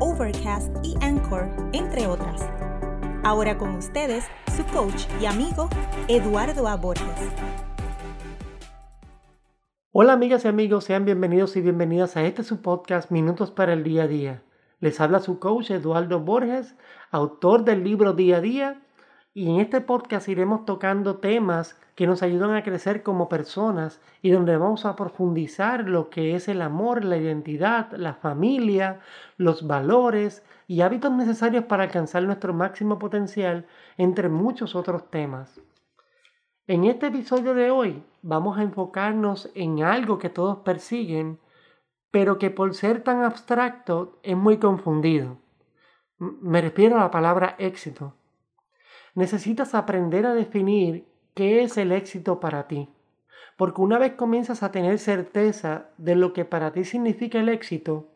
Overcast y Anchor, entre otras. Ahora con ustedes, su coach y amigo, Eduardo A. Borges. Hola amigas y amigos, sean bienvenidos y bienvenidas a este su podcast Minutos para el Día a Día. Les habla su coach Eduardo Borges, autor del libro Día a Día, y en este podcast iremos tocando temas que nos ayudan a crecer como personas y donde vamos a profundizar lo que es el amor, la identidad, la familia, los valores y hábitos necesarios para alcanzar nuestro máximo potencial, entre muchos otros temas. En este episodio de hoy vamos a enfocarnos en algo que todos persiguen, pero que por ser tan abstracto es muy confundido. Me refiero a la palabra éxito. Necesitas aprender a definir ¿Qué es el éxito para ti? Porque una vez comienzas a tener certeza de lo que para ti significa el éxito,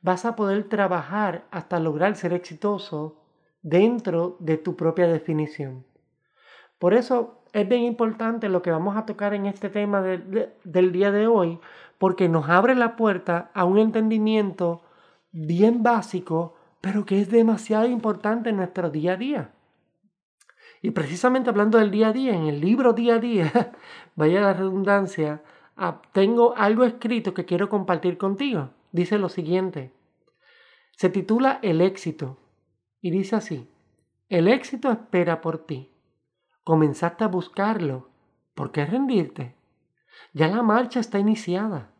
vas a poder trabajar hasta lograr ser exitoso dentro de tu propia definición. Por eso es bien importante lo que vamos a tocar en este tema del día de hoy, porque nos abre la puerta a un entendimiento bien básico, pero que es demasiado importante en nuestro día a día. Y precisamente hablando del día a día, en el libro día a día, vaya la redundancia, ah, tengo algo escrito que quiero compartir contigo. Dice lo siguiente. Se titula El éxito y dice así, el éxito espera por ti. Comenzaste a buscarlo. ¿Por qué rendirte? Ya la marcha está iniciada.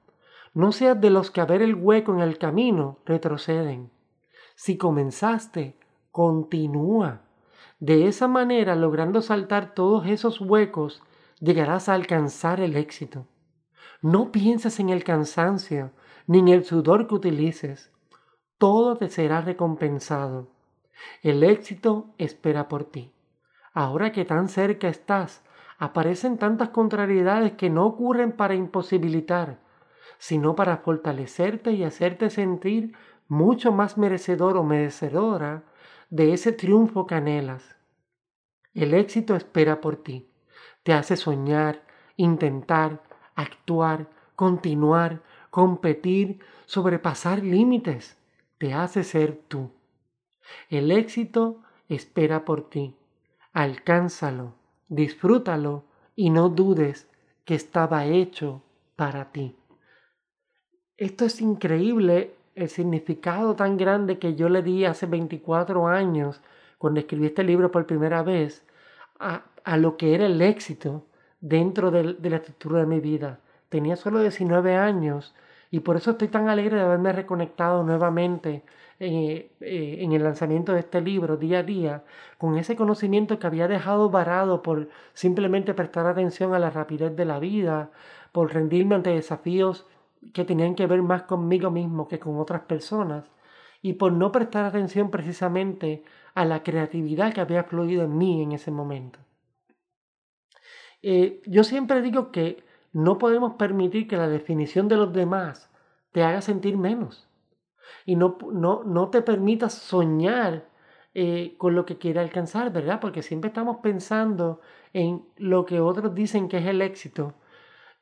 No seas de los que a ver el hueco en el camino retroceden. Si comenzaste, continúa. De esa manera, logrando saltar todos esos huecos, llegarás a alcanzar el éxito. No pienses en el cansancio, ni en el sudor que utilices. Todo te será recompensado. El éxito espera por ti. Ahora que tan cerca estás, aparecen tantas contrariedades que no ocurren para imposibilitar, sino para fortalecerte y hacerte sentir mucho más merecedor o merecedora de ese triunfo que anhelas. El éxito espera por ti. Te hace soñar, intentar, actuar, continuar, competir, sobrepasar límites. Te hace ser tú. El éxito espera por ti. Alcánzalo, disfrútalo y no dudes que estaba hecho para ti. Esto es increíble el significado tan grande que yo le di hace 24 años, cuando escribí este libro por primera vez, a, lo que era el éxito dentro de, la estructura de mi vida. Tenía solo 19 años y por eso estoy tan alegre de haberme reconectado nuevamente eh, eh, en el lanzamiento de este libro día a día, con ese conocimiento que había dejado varado por simplemente prestar atención a la rapidez de la vida, por rendirme ante desafíos que tenían que ver más conmigo mismo que con otras personas y por no prestar atención precisamente a la creatividad que había fluido en mí en ese momento. Eh, yo siempre digo que no podemos permitir que la definición de los demás te haga sentir menos y no, no, no te permita soñar eh, con lo que quiere alcanzar, ¿verdad? Porque siempre estamos pensando en lo que otros dicen que es el éxito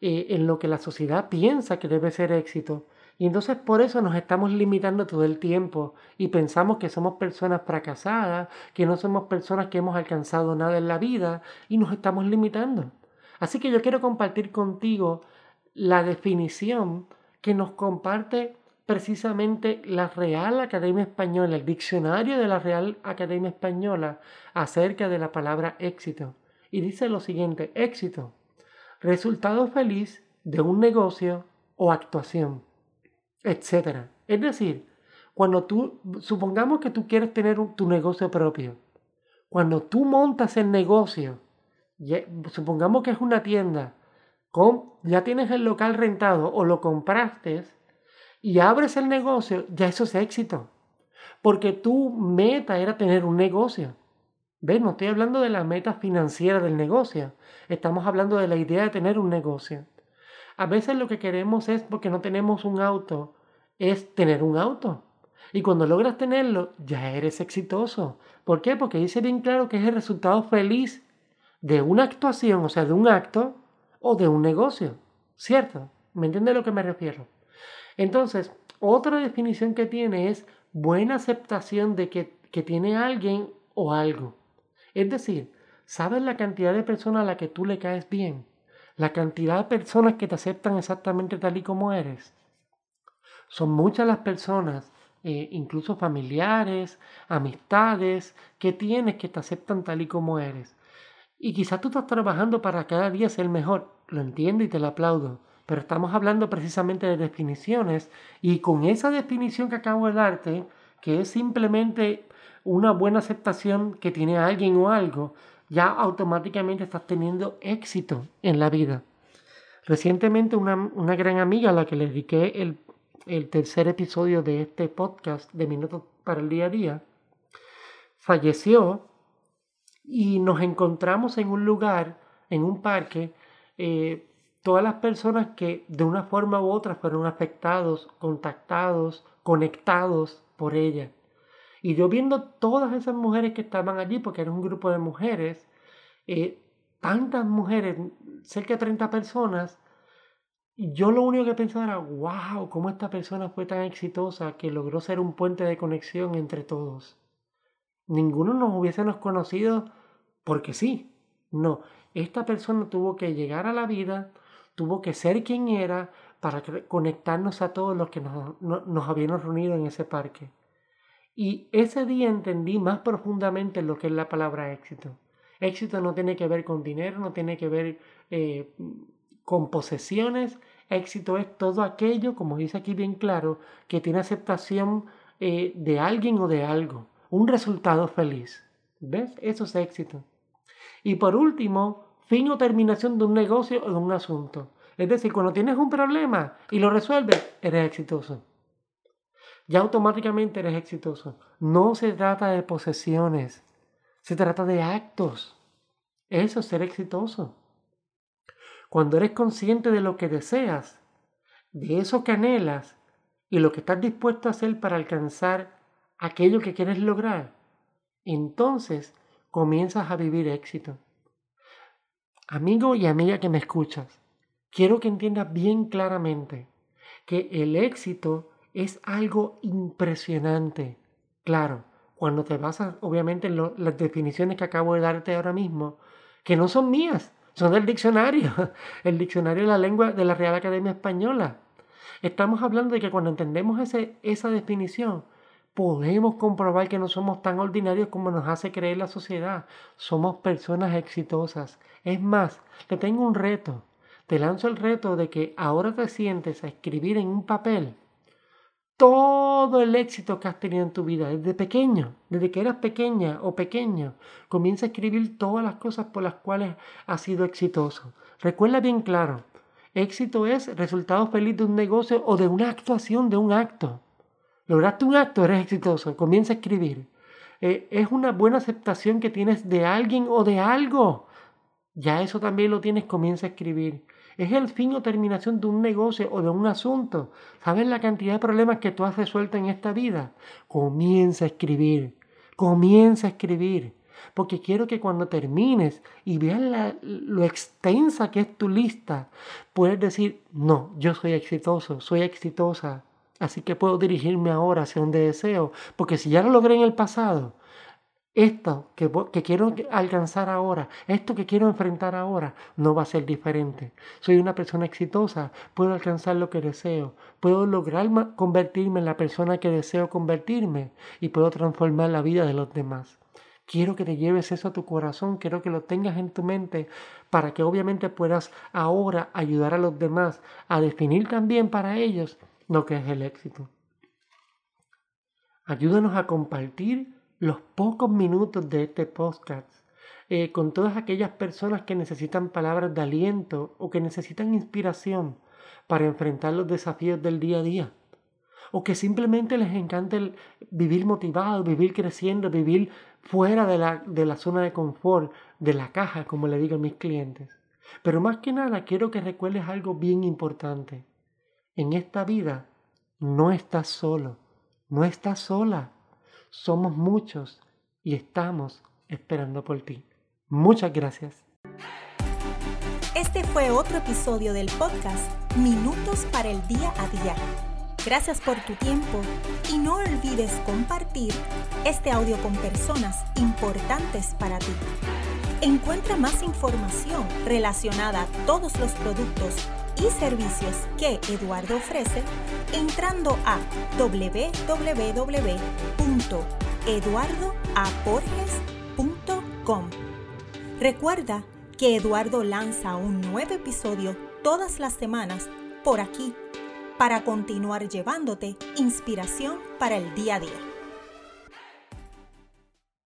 eh, en lo que la sociedad piensa que debe ser éxito. Y entonces por eso nos estamos limitando todo el tiempo y pensamos que somos personas fracasadas, que no somos personas que hemos alcanzado nada en la vida y nos estamos limitando. Así que yo quiero compartir contigo la definición que nos comparte precisamente la Real Academia Española, el diccionario de la Real Academia Española acerca de la palabra éxito. Y dice lo siguiente, éxito resultado feliz de un negocio o actuación, etc. Es decir, cuando tú, supongamos que tú quieres tener tu negocio propio, cuando tú montas el negocio, supongamos que es una tienda, con, ya tienes el local rentado o lo compraste y abres el negocio, ya eso es éxito. porque tu meta era tener un negocio. ¿Ves? No estoy hablando de la meta financiera del negocio. Estamos hablando de la idea de tener un negocio. A veces lo que queremos es, porque no tenemos un auto, es tener un auto. Y cuando logras tenerlo, ya eres exitoso. ¿Por qué? Porque dice bien claro que es el resultado feliz de una actuación, o sea, de un acto o de un negocio. ¿Cierto? ¿Me entiende a lo que me refiero? Entonces, otra definición que tiene es buena aceptación de que, que tiene alguien o algo. Es decir, ¿sabes la cantidad de personas a la que tú le caes bien? La cantidad de personas que te aceptan exactamente tal y como eres. Son muchas las personas, eh, incluso familiares, amistades, que tienes que te aceptan tal y como eres. Y quizás tú estás trabajando para cada día ser mejor. Lo entiendo y te lo aplaudo. Pero estamos hablando precisamente de definiciones y con esa definición que acabo de darte, que es simplemente una buena aceptación que tiene alguien o algo, ya automáticamente estás teniendo éxito en la vida. Recientemente una, una gran amiga a la que le dediqué el, el tercer episodio de este podcast de Minutos para el Día a Día, falleció y nos encontramos en un lugar, en un parque, eh, todas las personas que de una forma u otra fueron afectados, contactados, conectados por ella. Y yo viendo todas esas mujeres que estaban allí, porque era un grupo de mujeres, eh, tantas mujeres, cerca de 30 personas, yo lo único que pensaba era, wow, cómo esta persona fue tan exitosa que logró ser un puente de conexión entre todos. Ninguno nos hubiésemos conocido porque sí. No, esta persona tuvo que llegar a la vida, tuvo que ser quien era para conectarnos a todos los que nos, nos habíamos reunido en ese parque. Y ese día entendí más profundamente lo que es la palabra éxito. Éxito no tiene que ver con dinero, no tiene que ver eh, con posesiones. Éxito es todo aquello, como dice aquí bien claro, que tiene aceptación eh, de alguien o de algo. Un resultado feliz. ¿Ves? Eso es éxito. Y por último, fin o terminación de un negocio o de un asunto. Es decir, cuando tienes un problema y lo resuelves, eres exitoso ya automáticamente eres exitoso. No se trata de posesiones, se trata de actos. Eso es ser exitoso. Cuando eres consciente de lo que deseas, de eso que anhelas y lo que estás dispuesto a hacer para alcanzar aquello que quieres lograr, entonces comienzas a vivir éxito. Amigo y amiga que me escuchas, quiero que entiendas bien claramente que el éxito es algo impresionante. Claro, cuando te basas obviamente en las definiciones que acabo de darte ahora mismo, que no son mías, son del diccionario, el diccionario de la lengua de la Real Academia Española. Estamos hablando de que cuando entendemos ese, esa definición, podemos comprobar que no somos tan ordinarios como nos hace creer la sociedad. Somos personas exitosas. Es más, te tengo un reto. Te lanzo el reto de que ahora te sientes a escribir en un papel todo el éxito que has tenido en tu vida, desde pequeño, desde que eras pequeña o pequeño, comienza a escribir todas las cosas por las cuales has sido exitoso. Recuerda bien claro, éxito es resultado feliz de un negocio o de una actuación, de un acto. Lograste un acto, eres exitoso, comienza a escribir. Eh, es una buena aceptación que tienes de alguien o de algo. Ya eso también lo tienes, comienza a escribir. Es el fin o terminación de un negocio o de un asunto. ¿Sabes la cantidad de problemas que tú has resuelto en esta vida? Comienza a escribir. Comienza a escribir. Porque quiero que cuando termines y veas lo extensa que es tu lista, puedes decir, no, yo soy exitoso, soy exitosa. Así que puedo dirigirme ahora hacia donde deseo. Porque si ya lo logré en el pasado, esto que, que, quiero alcanzar ahora, esto que quiero enfrentar ahora, no va a ser diferente. Soy una persona exitosa, puedo alcanzar lo que deseo, puedo lograr convertirme en la persona que deseo convertirme y puedo transformar la vida de los demás. Quiero que te lleves eso a tu corazón, quiero que lo tengas en tu mente para que obviamente puedas ahora ayudar a los demás a definir también para ellos lo que es el éxito. Ayúdanos a compartir los pocos minutos de este podcast eh, con todas aquellas personas que necesitan palabras de aliento o que necesitan inspiración para enfrentar los desafíos del día a día. o que simplemente les encanta vivir motivados, vivir creciendo, vivir fuera de la, de la zona de confort, de la caja, como le digo a mis clientes. Pero más que nada quiero que recuerdes algo bien importante. En esta vida no estás solo, no estás sola. Somos muchos y estamos esperando por ti. Muchas gracias. Este fue otro episodio del podcast Minutos para el Día a Día. Gracias por tu tiempo y no olvides compartir este audio con personas importantes para ti. Encuentra más información relacionada a todos los productos y servicios que Eduardo ofrece entrando a www.eduardoaporges.com. Recuerda que Eduardo lanza un nuevo episodio todas las semanas por aquí para continuar llevándote inspiración para el día a día.